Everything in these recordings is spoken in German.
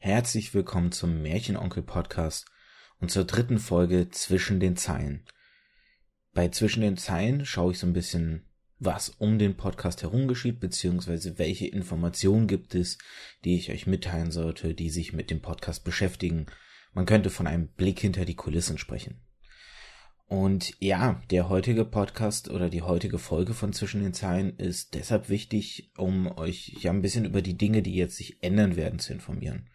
Herzlich willkommen zum Märchenonkel Podcast und zur dritten Folge Zwischen den Zeilen. Bei Zwischen den Zeilen schaue ich so ein bisschen, was um den Podcast herum geschieht, beziehungsweise welche Informationen gibt es, die ich euch mitteilen sollte, die sich mit dem Podcast beschäftigen. Man könnte von einem Blick hinter die Kulissen sprechen. Und ja, der heutige Podcast oder die heutige Folge von Zwischen den Zeilen ist deshalb wichtig, um euch ja ein bisschen über die Dinge, die jetzt sich ändern werden, zu informieren.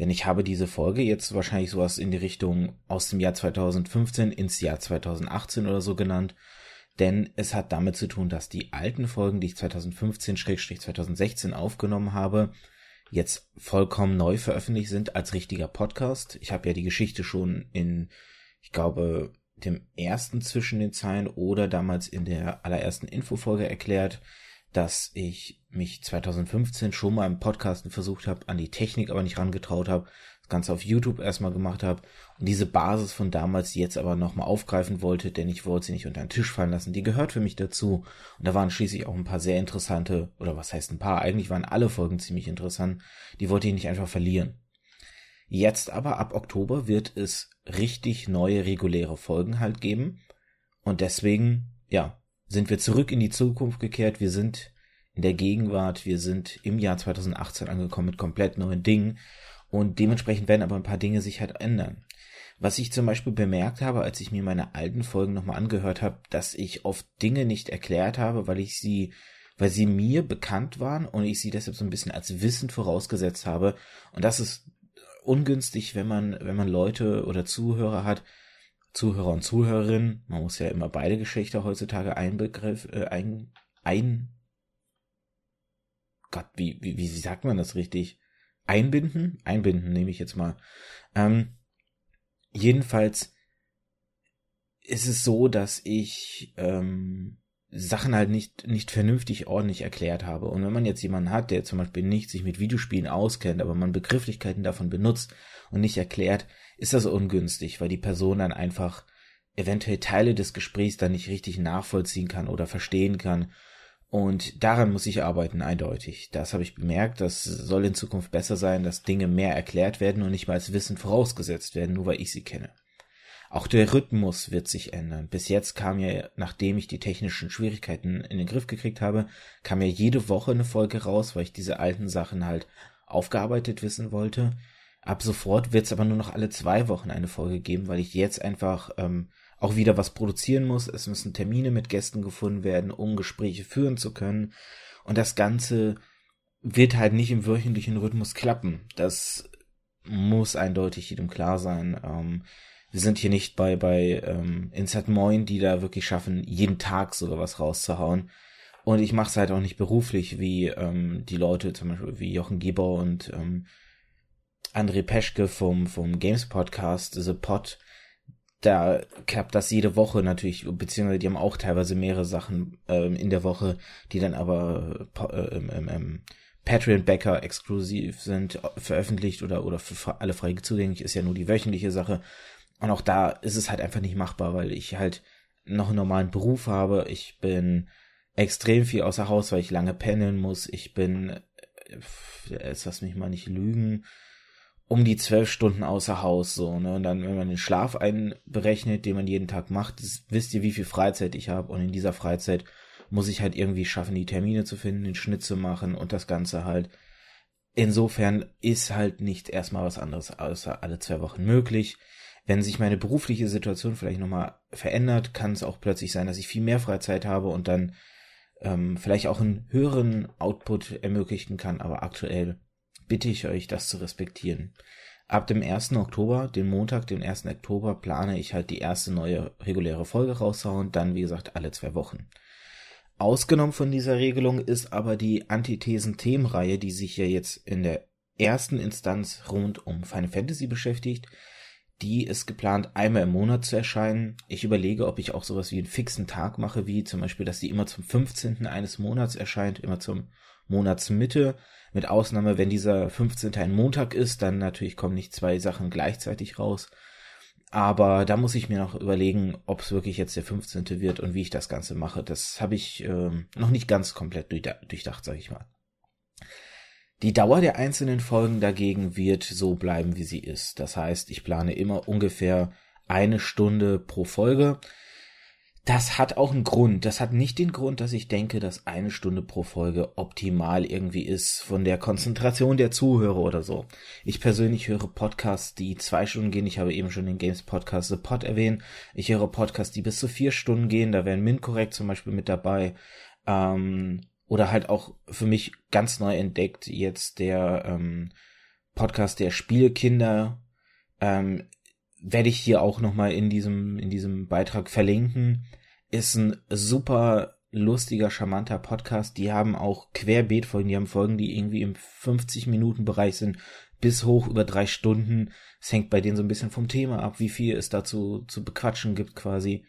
Denn ich habe diese Folge jetzt wahrscheinlich sowas in die Richtung aus dem Jahr 2015 ins Jahr 2018 oder so genannt. Denn es hat damit zu tun, dass die alten Folgen, die ich 2015-2016 aufgenommen habe, jetzt vollkommen neu veröffentlicht sind als richtiger Podcast. Ich habe ja die Geschichte schon in, ich glaube, dem ersten zwischen den Zeilen oder damals in der allerersten Infofolge erklärt, dass ich mich 2015 schon mal im Podcasten versucht habe, an die Technik aber nicht rangetraut habe, das Ganze auf YouTube erstmal gemacht habe und diese Basis von damals jetzt aber nochmal aufgreifen wollte, denn ich wollte sie nicht unter den Tisch fallen lassen. Die gehört für mich dazu. Und da waren schließlich auch ein paar sehr interessante, oder was heißt ein paar, eigentlich waren alle Folgen ziemlich interessant. Die wollte ich nicht einfach verlieren. Jetzt aber ab Oktober wird es richtig neue reguläre Folgen halt geben. Und deswegen, ja, sind wir zurück in die Zukunft gekehrt. Wir sind in der Gegenwart. Wir sind im Jahr 2018 angekommen mit komplett neuen Dingen. Und dementsprechend werden aber ein paar Dinge sich halt ändern. Was ich zum Beispiel bemerkt habe, als ich mir meine alten Folgen nochmal angehört habe, dass ich oft Dinge nicht erklärt habe, weil ich sie, weil sie mir bekannt waren und ich sie deshalb so ein bisschen als Wissen vorausgesetzt habe. Und das ist ungünstig, wenn man, wenn man Leute oder Zuhörer hat, Zuhörer und Zuhörerinnen, man muss ja immer beide Geschlechter heutzutage einbegriff, äh, ein, ein, Gott, wie, wie, wie sagt man das richtig? Einbinden? Einbinden nehme ich jetzt mal. Ähm, jedenfalls ist es so, dass ich ähm, Sachen halt nicht, nicht vernünftig ordentlich erklärt habe. Und wenn man jetzt jemanden hat, der zum Beispiel nicht sich mit Videospielen auskennt, aber man Begrifflichkeiten davon benutzt und nicht erklärt, ist das ungünstig, weil die Person dann einfach eventuell Teile des Gesprächs dann nicht richtig nachvollziehen kann oder verstehen kann. Und daran muss ich arbeiten, eindeutig. Das habe ich bemerkt. Das soll in Zukunft besser sein, dass Dinge mehr erklärt werden und nicht mal als Wissen vorausgesetzt werden, nur weil ich sie kenne. Auch der Rhythmus wird sich ändern. Bis jetzt kam ja, nachdem ich die technischen Schwierigkeiten in den Griff gekriegt habe, kam ja jede Woche eine Folge raus, weil ich diese alten Sachen halt aufgearbeitet wissen wollte. Ab sofort wird es aber nur noch alle zwei Wochen eine Folge geben, weil ich jetzt einfach ähm, auch wieder was produzieren muss. Es müssen Termine mit Gästen gefunden werden, um Gespräche führen zu können. Und das Ganze wird halt nicht im wöchentlichen Rhythmus klappen. Das muss eindeutig jedem klar sein. Ähm, wir sind hier nicht bei, bei ähm, Insert Moin, die da wirklich schaffen, jeden Tag sogar was rauszuhauen. Und ich mache es halt auch nicht beruflich, wie ähm, die Leute, zum Beispiel wie Jochen Geber und ähm, André Peschke vom, vom Games Podcast, The Pod. Da klappt das jede Woche natürlich, beziehungsweise die haben auch teilweise mehrere Sachen ähm, in der Woche, die dann aber äh, ähm, ähm, Patreon-Backer exklusiv sind, veröffentlicht oder, oder für alle frei zugänglich, ist ja nur die wöchentliche Sache. Und auch da ist es halt einfach nicht machbar, weil ich halt noch einen normalen Beruf habe. Ich bin extrem viel außer Haus, weil ich lange pendeln muss. Ich bin, jetzt lass mich mal nicht lügen, um die zwölf Stunden außer Haus, so, ne? Und dann, wenn man den Schlaf einberechnet, den man jeden Tag macht, das, wisst ihr, wie viel Freizeit ich habe. Und in dieser Freizeit muss ich halt irgendwie schaffen, die Termine zu finden, den Schnitt zu machen und das Ganze halt. Insofern ist halt nicht erstmal was anderes außer alle zwei Wochen möglich wenn sich meine berufliche Situation vielleicht nochmal verändert, kann es auch plötzlich sein, dass ich viel mehr Freizeit habe und dann ähm, vielleicht auch einen höheren Output ermöglichen kann. Aber aktuell bitte ich euch, das zu respektieren. Ab dem 1. Oktober, den Montag, den 1. Oktober, plane ich halt die erste neue reguläre Folge rauszuhauen, dann wie gesagt alle zwei Wochen. Ausgenommen von dieser Regelung ist aber die Antithesen-Themenreihe, die sich ja jetzt in der ersten Instanz rund um Final Fantasy beschäftigt. Die ist geplant, einmal im Monat zu erscheinen. Ich überlege, ob ich auch sowas wie einen fixen Tag mache, wie zum Beispiel, dass die immer zum 15. eines Monats erscheint, immer zum Monatsmitte. Mit Ausnahme, wenn dieser 15. ein Montag ist, dann natürlich kommen nicht zwei Sachen gleichzeitig raus. Aber da muss ich mir noch überlegen, ob es wirklich jetzt der 15. wird und wie ich das Ganze mache. Das habe ich ähm, noch nicht ganz komplett durchdacht, sage ich mal. Die Dauer der einzelnen Folgen dagegen wird so bleiben, wie sie ist. Das heißt, ich plane immer ungefähr eine Stunde pro Folge. Das hat auch einen Grund. Das hat nicht den Grund, dass ich denke, dass eine Stunde pro Folge optimal irgendwie ist von der Konzentration der Zuhörer oder so. Ich persönlich höre Podcasts, die zwei Stunden gehen. Ich habe eben schon den Games Podcast The Pod erwähnt. Ich höre Podcasts, die bis zu vier Stunden gehen. Da wären Minkorrekt zum Beispiel mit dabei. Ähm, oder halt auch für mich ganz neu entdeckt jetzt der ähm, Podcast der Spielkinder. Ähm, werde ich hier auch nochmal in diesem, in diesem Beitrag verlinken. Ist ein super lustiger, charmanter Podcast. Die haben auch Querbeet-Folgen. Die haben Folgen, die irgendwie im 50-Minuten-Bereich sind, bis hoch über drei Stunden. Es hängt bei denen so ein bisschen vom Thema ab, wie viel es dazu zu bequatschen gibt quasi.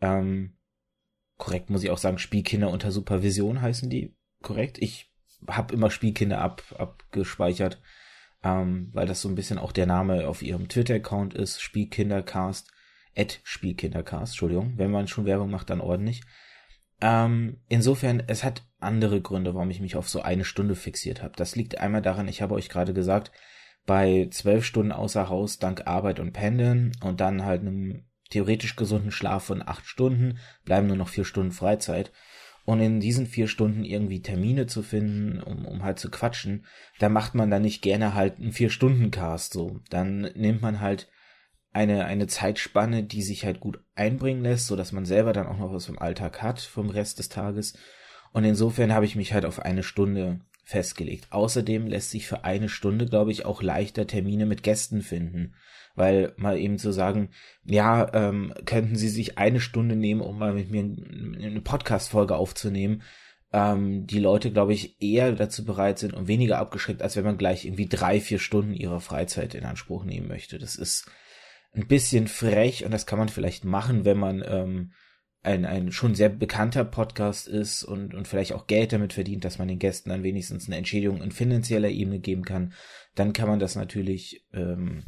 Ähm, korrekt muss ich auch sagen, Spielkinder unter Supervision heißen die. Korrekt? Ich habe immer Spielkinder ab, abgespeichert ähm, weil das so ein bisschen auch der Name auf ihrem Twitter-Account ist, Spielkindercast, at Spielkindercast, Entschuldigung, wenn man schon Werbung macht, dann ordentlich. Ähm, insofern, es hat andere Gründe, warum ich mich auf so eine Stunde fixiert habe. Das liegt einmal daran, ich habe euch gerade gesagt, bei zwölf Stunden außer Haus dank Arbeit und Pendeln und dann halt einem theoretisch gesunden Schlaf von acht Stunden bleiben nur noch vier Stunden Freizeit und in diesen vier Stunden irgendwie Termine zu finden, um, um halt zu quatschen, da macht man dann nicht gerne halt einen Vier-Stunden-Cast so. Dann nimmt man halt eine, eine Zeitspanne, die sich halt gut einbringen lässt, so dass man selber dann auch noch was vom Alltag hat, vom Rest des Tages. Und insofern habe ich mich halt auf eine Stunde festgelegt. Außerdem lässt sich für eine Stunde, glaube ich, auch leichter Termine mit Gästen finden weil mal eben zu sagen, ja, ähm, könnten Sie sich eine Stunde nehmen, um mal mit mir eine Podcast-Folge aufzunehmen, ähm, die Leute, glaube ich, eher dazu bereit sind und weniger abgeschreckt, als wenn man gleich irgendwie drei, vier Stunden ihrer Freizeit in Anspruch nehmen möchte. Das ist ein bisschen frech und das kann man vielleicht machen, wenn man ähm, ein, ein schon sehr bekannter Podcast ist und, und vielleicht auch Geld damit verdient, dass man den Gästen dann wenigstens eine Entschädigung in finanzieller Ebene geben kann, dann kann man das natürlich ähm,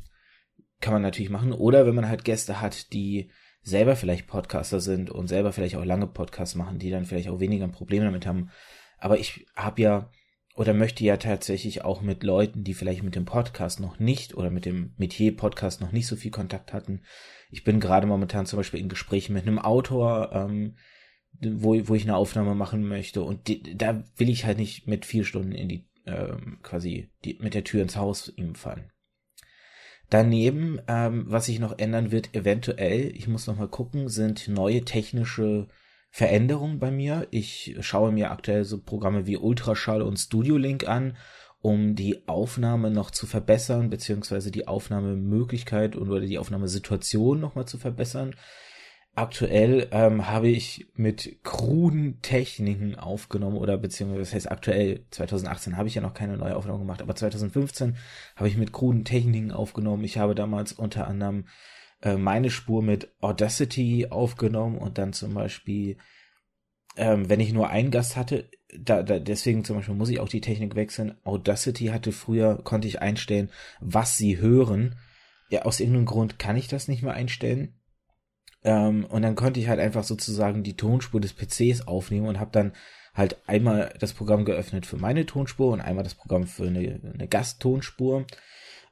kann man natürlich machen. Oder wenn man halt Gäste hat, die selber vielleicht Podcaster sind und selber vielleicht auch lange Podcasts machen, die dann vielleicht auch weniger Probleme damit haben. Aber ich habe ja oder möchte ja tatsächlich auch mit Leuten, die vielleicht mit dem Podcast noch nicht oder mit dem Metier-Podcast noch nicht so viel Kontakt hatten. Ich bin gerade momentan zum Beispiel in Gesprächen mit einem Autor, ähm, wo, wo ich eine Aufnahme machen möchte und die, da will ich halt nicht mit vier Stunden in die ähm, quasi die, mit der Tür ins Haus ihm fallen. Daneben, ähm, was sich noch ändern wird, eventuell, ich muss noch mal gucken, sind neue technische Veränderungen bei mir. Ich schaue mir aktuell so Programme wie Ultraschall und Studio Link an, um die Aufnahme noch zu verbessern, beziehungsweise die Aufnahmemöglichkeit oder die Aufnahmesituation noch mal zu verbessern aktuell ähm, habe ich mit kruden Techniken aufgenommen oder beziehungsweise das heißt aktuell 2018 habe ich ja noch keine neue Aufnahme gemacht, aber 2015 habe ich mit kruden Techniken aufgenommen. Ich habe damals unter anderem äh, meine Spur mit Audacity aufgenommen und dann zum Beispiel, ähm, wenn ich nur einen Gast hatte, da, da deswegen zum Beispiel muss ich auch die Technik wechseln. Audacity hatte früher konnte ich einstellen, was sie hören. Ja, aus irgendeinem Grund kann ich das nicht mehr einstellen ähm, und dann konnte ich halt einfach sozusagen die Tonspur des PCs aufnehmen und habe dann halt einmal das Programm geöffnet für meine Tonspur und einmal das Programm für eine, eine Gasttonspur.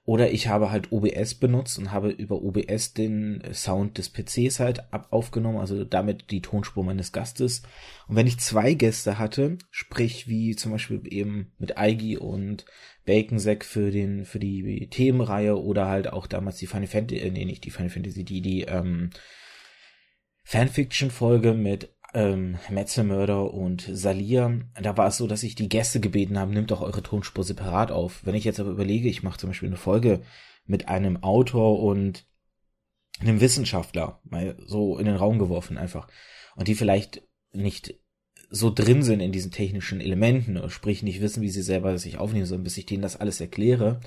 Oder ich habe halt OBS benutzt und habe über OBS den Sound des PCs halt ab aufgenommen, also damit die Tonspur meines Gastes. Und wenn ich zwei Gäste hatte, sprich wie zum Beispiel eben mit Eigi und Baconsack für den, für die Themenreihe oder halt auch damals die Final Fantasy, äh, nee, nicht die Final Fantasy, die, die, ähm, Fanfiction-Folge mit ähm, Metzelmörder und Salia. Da war es so, dass ich die Gäste gebeten habe, nimmt doch eure Tonspur separat auf. Wenn ich jetzt aber überlege, ich mache zum Beispiel eine Folge mit einem Autor und einem Wissenschaftler, mal so in den Raum geworfen einfach, und die vielleicht nicht so drin sind in diesen technischen Elementen, sprich nicht wissen, wie sie selber sich aufnehmen sollen, bis ich denen das alles erkläre.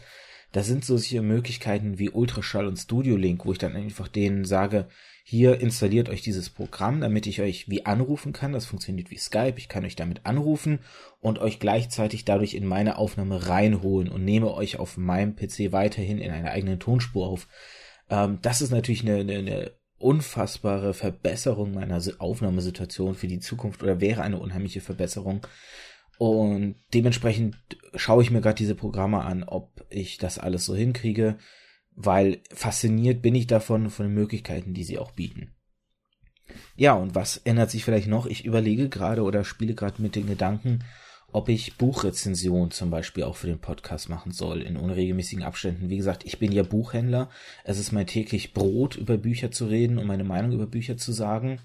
Da sind so solche Möglichkeiten wie Ultraschall und Studio Link, wo ich dann einfach denen sage, hier installiert euch dieses Programm, damit ich euch wie anrufen kann. Das funktioniert wie Skype. Ich kann euch damit anrufen und euch gleichzeitig dadurch in meine Aufnahme reinholen und nehme euch auf meinem PC weiterhin in einer eigenen Tonspur auf. Ähm, das ist natürlich eine, eine, eine unfassbare Verbesserung meiner Aufnahmesituation für die Zukunft oder wäre eine unheimliche Verbesserung. Und dementsprechend schaue ich mir gerade diese Programme an, ob ich das alles so hinkriege, weil fasziniert bin ich davon, von den Möglichkeiten, die sie auch bieten. Ja, und was ändert sich vielleicht noch? Ich überlege gerade oder spiele gerade mit den Gedanken, ob ich Buchrezension zum Beispiel auch für den Podcast machen soll in unregelmäßigen Abständen. Wie gesagt, ich bin ja Buchhändler. Es ist mein täglich Brot, über Bücher zu reden und meine Meinung über Bücher zu sagen.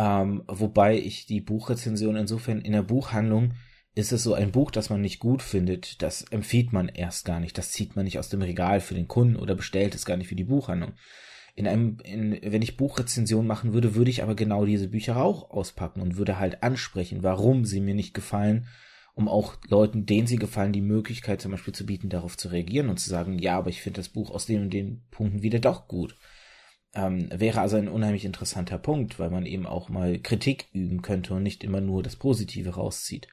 Ähm, wobei ich die Buchrezension insofern in der Buchhandlung ist es so ein Buch, das man nicht gut findet, das empfiehlt man erst gar nicht. Das zieht man nicht aus dem Regal für den Kunden oder bestellt es gar nicht für die Buchhandlung. In einem, in, wenn ich Buchrezension machen würde, würde ich aber genau diese Bücher auch auspacken und würde halt ansprechen, warum sie mir nicht gefallen, um auch Leuten, denen sie gefallen, die Möglichkeit zum Beispiel zu bieten, darauf zu reagieren und zu sagen, ja, aber ich finde das Buch aus den und den Punkten wieder doch gut. Ähm, wäre also ein unheimlich interessanter Punkt, weil man eben auch mal Kritik üben könnte und nicht immer nur das Positive rauszieht.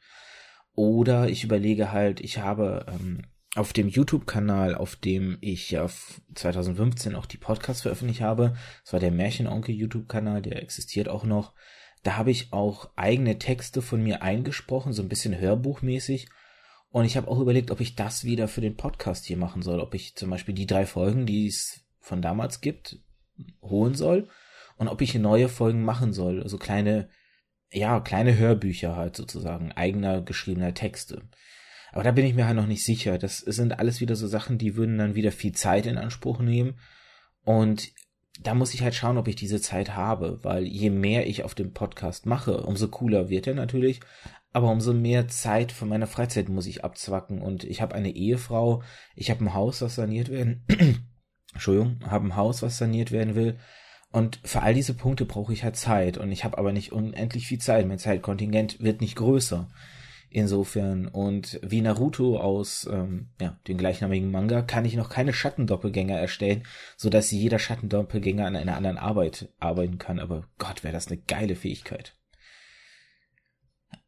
Oder ich überlege halt, ich habe ähm, auf dem YouTube-Kanal, auf dem ich ja 2015 auch die Podcasts veröffentlicht habe, das war der Märchenonkel YouTube-Kanal, der existiert auch noch, da habe ich auch eigene Texte von mir eingesprochen, so ein bisschen hörbuchmäßig. Und ich habe auch überlegt, ob ich das wieder für den Podcast hier machen soll, ob ich zum Beispiel die drei Folgen, die es von damals gibt, holen soll und ob ich neue Folgen machen soll, also kleine, ja, kleine Hörbücher halt sozusagen, eigener geschriebener Texte. Aber da bin ich mir halt noch nicht sicher. Das sind alles wieder so Sachen, die würden dann wieder viel Zeit in Anspruch nehmen. Und da muss ich halt schauen, ob ich diese Zeit habe, weil je mehr ich auf dem Podcast mache, umso cooler wird er natürlich, aber umso mehr Zeit von meiner Freizeit muss ich abzwacken und ich habe eine Ehefrau, ich habe ein Haus, das saniert werden Entschuldigung, habe ein Haus, was saniert werden will. Und für all diese Punkte brauche ich halt Zeit. Und ich habe aber nicht unendlich viel Zeit. Mein Zeitkontingent wird nicht größer. Insofern, und wie Naruto aus ähm, ja, dem gleichnamigen Manga, kann ich noch keine Schattendoppelgänger erstellen, so dass jeder Schattendoppelgänger an einer anderen Arbeit arbeiten kann. Aber Gott, wäre das eine geile Fähigkeit.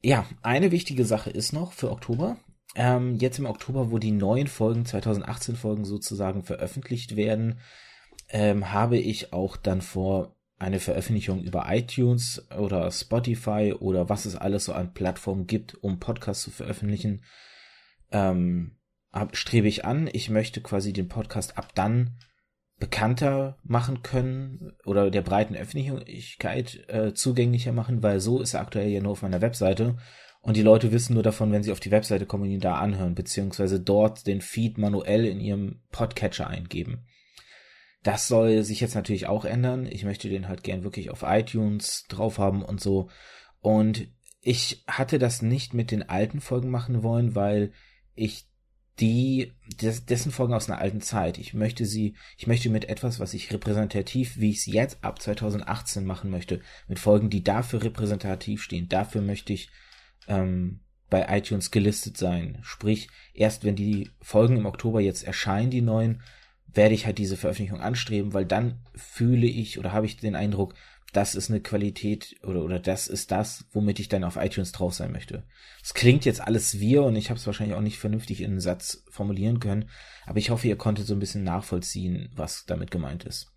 Ja, eine wichtige Sache ist noch für Oktober ähm, jetzt im Oktober, wo die neuen Folgen, 2018 Folgen sozusagen veröffentlicht werden, ähm, habe ich auch dann vor, eine Veröffentlichung über iTunes oder Spotify oder was es alles so an Plattformen gibt, um Podcasts zu veröffentlichen, ähm, strebe ich an. Ich möchte quasi den Podcast ab dann bekannter machen können oder der breiten Öffentlichkeit äh, zugänglicher machen, weil so ist er aktuell ja nur auf meiner Webseite und die Leute wissen nur davon, wenn sie auf die Webseite kommen und ihn da anhören, beziehungsweise dort den Feed manuell in ihrem Podcatcher eingeben. Das soll sich jetzt natürlich auch ändern. Ich möchte den halt gern wirklich auf iTunes drauf haben und so. Und ich hatte das nicht mit den alten Folgen machen wollen, weil ich die, dessen Folgen aus einer alten Zeit. Ich möchte sie, ich möchte mit etwas, was ich repräsentativ, wie ich es jetzt ab 2018 machen möchte, mit Folgen, die dafür repräsentativ stehen. Dafür möchte ich ähm, bei iTunes gelistet sein. Sprich, erst wenn die Folgen im Oktober jetzt erscheinen, die neuen, werde ich halt diese Veröffentlichung anstreben, weil dann fühle ich oder habe ich den Eindruck, das ist eine Qualität oder, oder das ist das, womit ich dann auf iTunes drauf sein möchte. Es klingt jetzt alles wir und ich habe es wahrscheinlich auch nicht vernünftig in einen Satz formulieren können, aber ich hoffe, ihr konntet so ein bisschen nachvollziehen, was damit gemeint ist.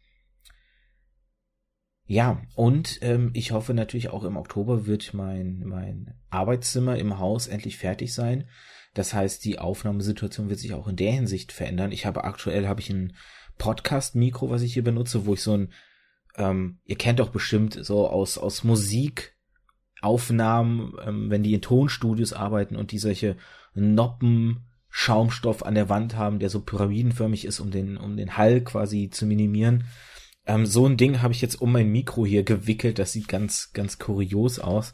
Ja, und ähm, ich hoffe natürlich auch im Oktober wird mein, mein Arbeitszimmer im Haus endlich fertig sein. Das heißt, die Aufnahmesituation wird sich auch in der Hinsicht verändern. Ich habe aktuell habe ich ein Podcast-Mikro, was ich hier benutze, wo ich so ein, ähm, ihr kennt doch bestimmt so aus, aus Musikaufnahmen, ähm, wenn die in Tonstudios arbeiten und die solche Noppen, Schaumstoff an der Wand haben, der so pyramidenförmig ist, um den, um den Hall quasi zu minimieren. Ähm, so ein Ding habe ich jetzt um mein Mikro hier gewickelt. Das sieht ganz, ganz kurios aus.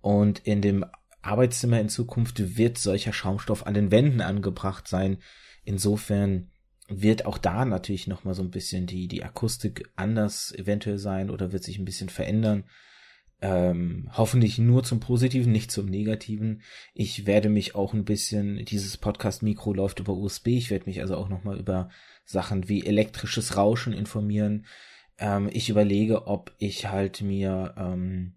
Und in dem Arbeitszimmer in Zukunft wird solcher Schaumstoff an den Wänden angebracht sein. Insofern wird auch da natürlich nochmal so ein bisschen die, die Akustik anders eventuell sein oder wird sich ein bisschen verändern. Ähm, hoffentlich nur zum Positiven, nicht zum Negativen. Ich werde mich auch ein bisschen, dieses Podcast-Mikro läuft über USB, ich werde mich also auch nochmal über Sachen wie elektrisches Rauschen informieren. Ähm, ich überlege, ob ich halt mir, ähm,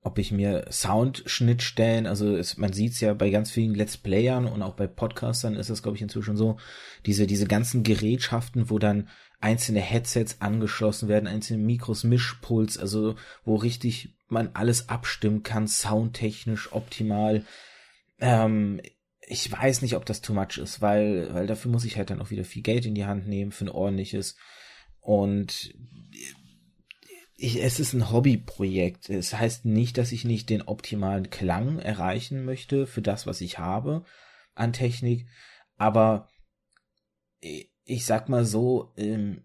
ob ich mir Soundschnittstellen, also es, man sieht es ja bei ganz vielen Let's Playern und auch bei Podcastern ist das, glaube ich, inzwischen so, diese, diese ganzen Gerätschaften, wo dann einzelne Headsets angeschlossen werden, einzelne Mikros, Mischpuls, also wo richtig man alles abstimmen kann, soundtechnisch optimal. Ähm, ich weiß nicht, ob das too much ist, weil, weil dafür muss ich halt dann auch wieder viel Geld in die Hand nehmen für ein ordentliches. Und ich, es ist ein Hobbyprojekt. Es heißt nicht, dass ich nicht den optimalen Klang erreichen möchte für das, was ich habe an Technik. Aber ich sag mal so, ähm,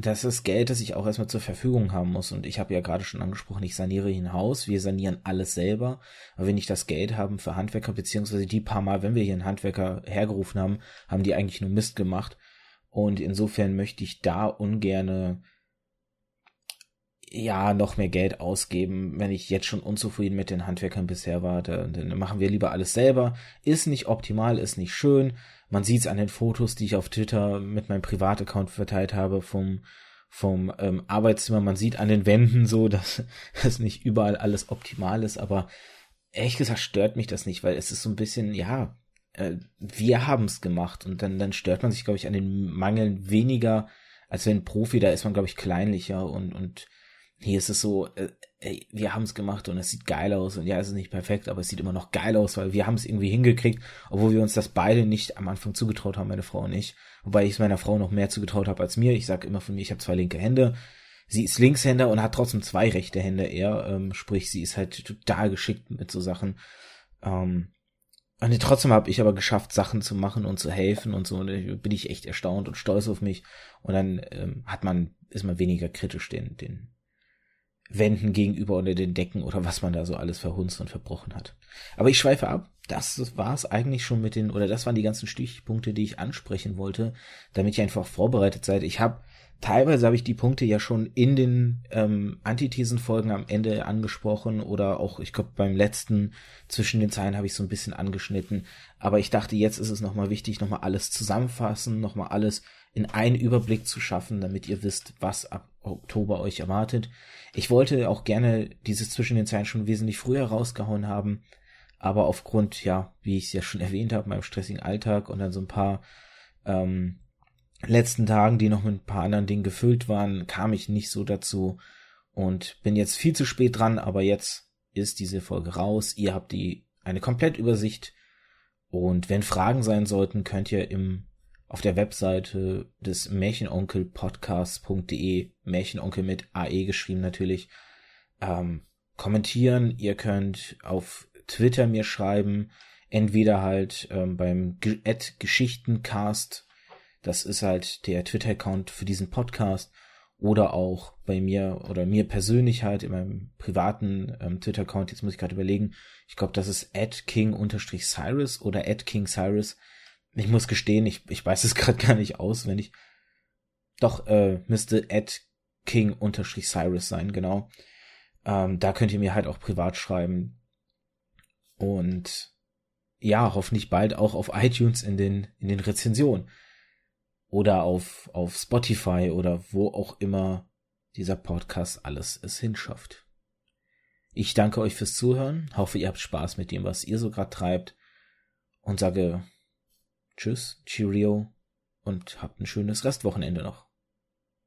das ist Geld, das ich auch erstmal zur Verfügung haben muss. Und ich habe ja gerade schon angesprochen, ich saniere hier ein Haus, wir sanieren alles selber. Aber wenn ich das Geld haben für Handwerker, beziehungsweise die paar Mal, wenn wir hier einen Handwerker hergerufen haben, haben die eigentlich nur Mist gemacht. Und insofern möchte ich da ungerne ja noch mehr Geld ausgeben, wenn ich jetzt schon unzufrieden mit den Handwerkern bisher war. Dann machen wir lieber alles selber. Ist nicht optimal, ist nicht schön. Man sieht es an den Fotos, die ich auf Twitter mit meinem Privataccount verteilt habe vom vom ähm, Arbeitszimmer. Man sieht an den Wänden so, dass es nicht überall alles optimal ist, aber ehrlich gesagt stört mich das nicht, weil es ist so ein bisschen, ja, äh, wir haben es gemacht und dann, dann stört man sich, glaube ich, an den Mangeln weniger, als wenn Profi, da ist man, glaube ich, kleinlicher und, und hier ist es so, äh, ey, wir haben es gemacht und es sieht geil aus und ja, es ist nicht perfekt, aber es sieht immer noch geil aus, weil wir haben es irgendwie hingekriegt, obwohl wir uns das beide nicht am Anfang zugetraut haben, meine Frau und ich. Wobei ich es meiner Frau noch mehr zugetraut habe als mir. Ich sage immer von mir, ich habe zwei linke Hände. Sie ist Linkshänder und hat trotzdem zwei rechte Hände eher, ähm, sprich, sie ist halt total geschickt mit so Sachen. Ähm, und trotzdem habe ich aber geschafft, Sachen zu machen und zu helfen und so. Und bin ich echt erstaunt und stolz auf mich. Und dann ähm, hat man, ist man weniger kritisch den, den Wänden gegenüber oder den Decken oder was man da so alles verhunzt und verbrochen hat. Aber ich schweife ab. Das war es eigentlich schon mit den, oder das waren die ganzen Stichpunkte, die ich ansprechen wollte, damit ihr einfach vorbereitet seid. Ich habe teilweise habe ich die Punkte ja schon in den ähm, Antithesenfolgen am Ende angesprochen oder auch, ich glaube, beim letzten zwischen den Zeilen habe ich so ein bisschen angeschnitten. Aber ich dachte, jetzt ist es nochmal wichtig, nochmal alles zusammenfassen, nochmal alles in einen Überblick zu schaffen, damit ihr wisst, was ab Oktober euch erwartet. Ich wollte auch gerne dieses zwischen den Zeilen schon wesentlich früher rausgehauen haben, aber aufgrund, ja, wie ich es ja schon erwähnt habe, meinem stressigen Alltag und dann so ein paar ähm, letzten Tagen, die noch mit ein paar anderen Dingen gefüllt waren, kam ich nicht so dazu und bin jetzt viel zu spät dran, aber jetzt ist diese Folge raus. Ihr habt die eine Komplettübersicht und wenn Fragen sein sollten, könnt ihr im auf der Webseite des Märchenonkelpodcasts.de, Märchenonkel mit AE geschrieben natürlich, ähm, kommentieren. Ihr könnt auf Twitter mir schreiben, entweder halt ähm, beim Ad Geschichtencast, das ist halt der Twitter-Account für diesen Podcast, oder auch bei mir oder mir persönlich halt in meinem privaten ähm, Twitter-Account, jetzt muss ich gerade überlegen, ich glaube, das ist at king-cyrus oder at king cyrus ich muss gestehen, ich, ich weiß es gerade gar nicht auswendig. Doch, äh, müsste at king-cyrus sein, genau. Ähm, da könnt ihr mir halt auch privat schreiben. Und ja, hoffentlich bald auch auf iTunes in den, in den Rezensionen. Oder auf, auf Spotify oder wo auch immer dieser Podcast alles es hinschafft. Ich danke euch fürs Zuhören, hoffe ihr habt Spaß mit dem, was ihr so gerade treibt und sage Tschüss, Cheerio und habt ein schönes Restwochenende noch.